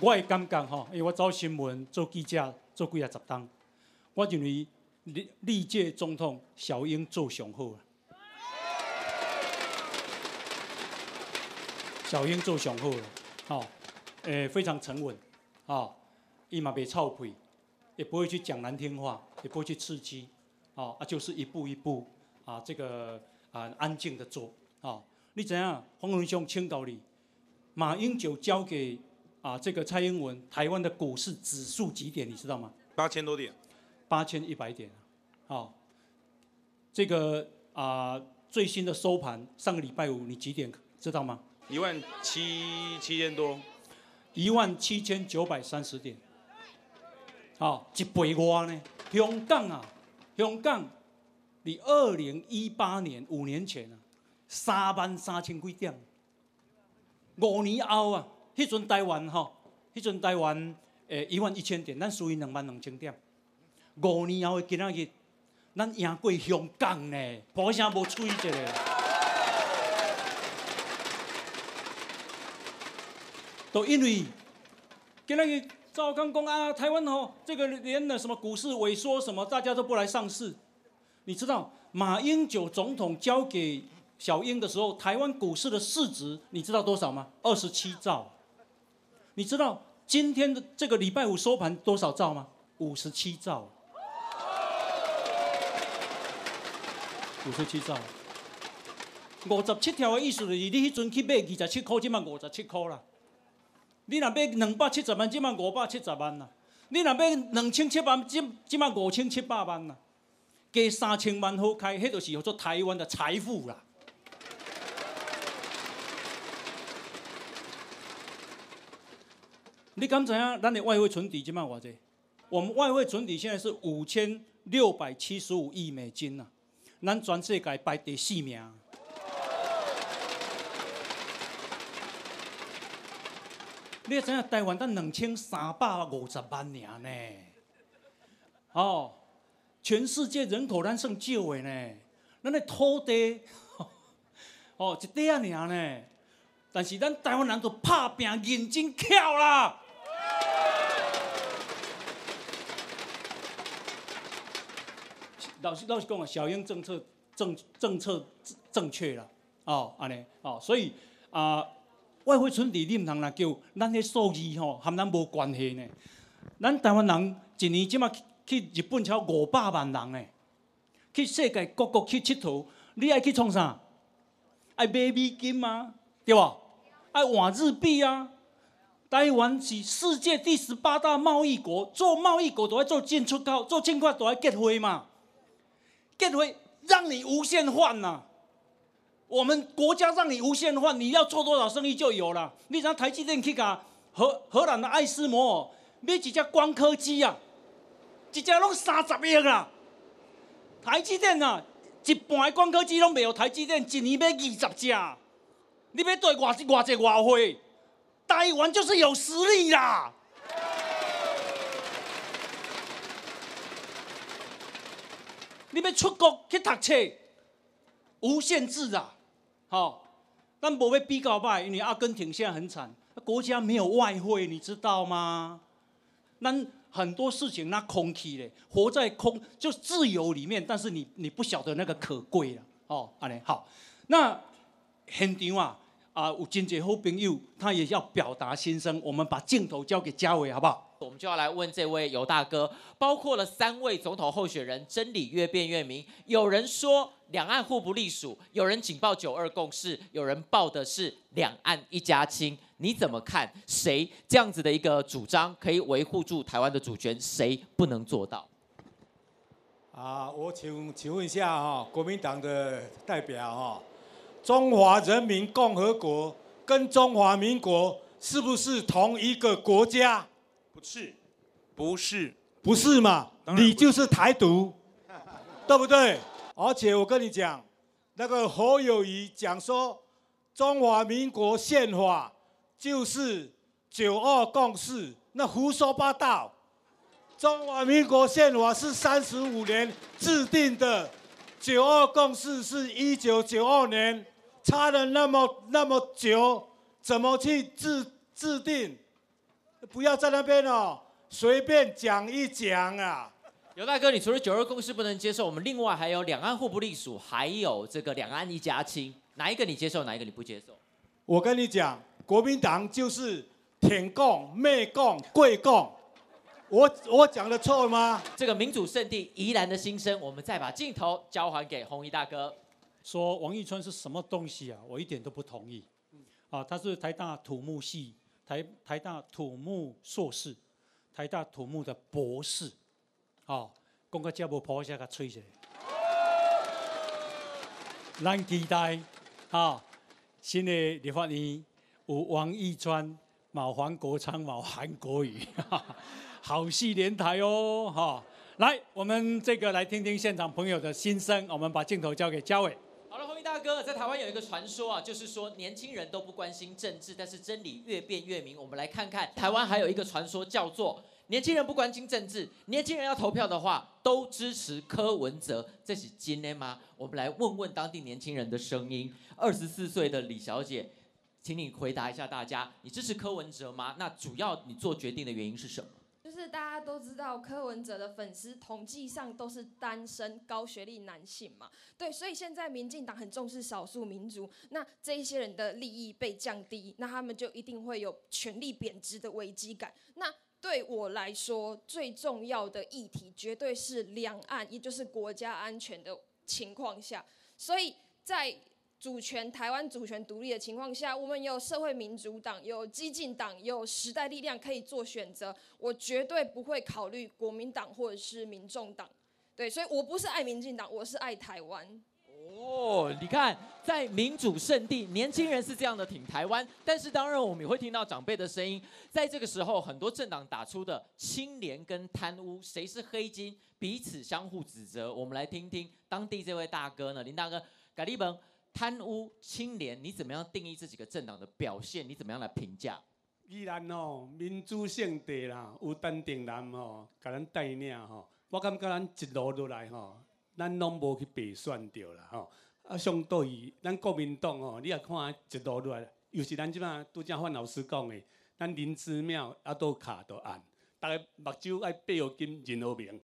我会感觉吼，因为我走新闻做记者做几啊十档，我认为历历届总统小英做上好啊。小英做上好了，吼，诶，非常沉稳，吼，伊嘛袂臭屁，也不会去讲难听话，也不会去刺激，哦，啊，就是一步一步，啊，这个啊，安静的做，哦，你怎样？黄文兄请教你，马英九交给啊这个蔡英文，台湾的股市指数几点？你知道吗？八千多点，八千一百点，好，这个啊最新的收盘，上个礼拜五你几点知道吗？一万七七千多，一万七千九百三十点，好，一倍外呢。香港啊，香港，你二零一八年五年前啊，三万三千几点，五年后啊，迄阵台湾吼，迄阵台湾诶一万一千点，咱输于两万两千点。五年后的今仔日，咱赢过香港呢，无啥无吹一个。都因为，跟那个赵刚讲啊，台湾吼，这个连的什么股市萎缩什么，大家都不来上市。你知道马英九总统交给小英的时候，台湾股市的市值你知道多少吗？二十七兆。你知道今天的这个礼拜五收盘多少兆吗？五十七兆。五十七兆。五十七条的意思就是你迄阵去买二十七块，即嘛五十七块啦。你若买两百七十万，即嘛五百七十万啦；你若买两千七百万，即即嘛五千七百万啦。加三千万好开，迄就是叫做台湾的财富啦。你敢知影？咱的外汇存底即卖偌济？我们外汇存底现在是五千六百七十五亿美金呐，咱全世界排第四名。你知影台湾才两千三百五十万人呢？哦，全世界人口咱算少的呢。咱的土地，哦，一点仔尔呢。但是咱台湾人都拍拼认真巧啦。老实老实讲啊，小英政策政政策正确了。哦，安尼哦，所以啊。外汇存底你毋通来叫，咱迄数字吼，和咱无关系呢。咱台湾人一年即马去日本超五百万人呢，去世界各国去佚佗，你爱去创啥？爱买美金吗？对无？爱换日币啊！台湾是世界第十八大贸易国，做贸易国都要做进出口，做进口都要结汇嘛，结汇让你无限换呐。我们国家让你无限换，你要做多少生意就有了。你像台积电去甲荷荷兰的爱斯摩尔买几架光刻机啊，一架拢三十亿啦。台积电啊，一半的光刻机拢没有台积电，一年买二十架。你要对外外济外汇，台湾就是有实力啦。你要出国去读册，无限制啊。好，但不要比较败，因为阿根廷现在很惨，国家没有外汇，你知道吗？那很多事情那空气嘞，活在空就自由里面，但是你你不晓得那个可贵了。哦，阿尼好，那现场啊啊有真济好朋友，他也要表达心声，我们把镜头交给嘉伟好不好？我们就要来问这位尤大哥，包括了三位总统候选人，真理越辩越明。有人说两岸互不隶属，有人警报九二共识，有人报的是两岸一家亲。你怎么看？谁这样子的一个主张可以维护住台湾的主权？谁不能做到？啊，我请请问一下哈，国民党的代表哈，中华人民共和国跟中华民国是不是同一个国家？不是，不是，不是嘛？你就是台独，对不对？而且我跟你讲，那个侯友谊讲说，中华民国宪法就是九二共识，那胡说八道。中华民国宪法是三十五年制定的，九二共识是一九九二年，差了那么那么久，怎么去制制定？不要在那边哦随便讲一讲啊。尤大哥，你除了九二共识不能接受，我们另外还有两岸互不隶属，还有这个两岸一家亲，哪一个你接受，哪一个你不接受？我跟你讲，国民党就是舔共、媚共、贵共。我我讲的错吗？这个民主圣地宜兰的心声，我们再把镜头交还给红衣大哥。说王义川是什么东西啊？我一点都不同意。啊，他是台大土木系、台台大土木硕士、台大土木的博士。哦，讲个这无破下个吹起来。咱期待，哈，新的立法院有王义川、毛黄国昌、毛韩国瑜，好戏连台哦，哈。来，我们这个来听听现场朋友的心声。我们把镜头交给嘉伟。哥，在台湾有一个传说啊，就是说年轻人都不关心政治，但是真理越辩越明。我们来看看台湾还有一个传说叫做。年轻人不关心政治，年轻人要投票的话，都支持柯文哲，这是真的吗？我们来问问当地年轻人的声音。二十四岁的李小姐，请你回答一下大家，你支持柯文哲吗？那主要你做决定的原因是什么？是大家都知道柯文哲的粉丝统计上都是单身高学历男性嘛，对，所以现在民进党很重视少数民族，那这一些人的利益被降低，那他们就一定会有权力贬值的危机感。那对我来说，最重要的议题绝对是两岸，也就是国家安全的情况下。所以在主权台湾主权独立的情况下，我们有社会民主党、有激进党、有时代力量可以做选择。我绝对不会考虑国民党或者是民众党。对，所以我不是爱民进党，我是爱台湾。哦，你看，在民主圣地，年轻人是这样的挺台湾，但是当然我们也会听到长辈的声音。在这个时候，很多政党打出的清廉跟贪污，谁是黑金，彼此相互指责。我们来听听当地这位大哥呢，林大哥，改立本贪污清廉，你怎么样定义这几个政党的表现？你怎么样来评价？依然哦，民主圣地啦，有陈定南吼，甲咱带领吼，我感觉咱一路落来吼。咱拢无去被选着啦吼，啊，相对于咱国民党吼，你也看一路落来，又是咱即摆拄则范老师讲的，咱林芝庙啊都卡都暗，逐个目睭爱八号金、任何明，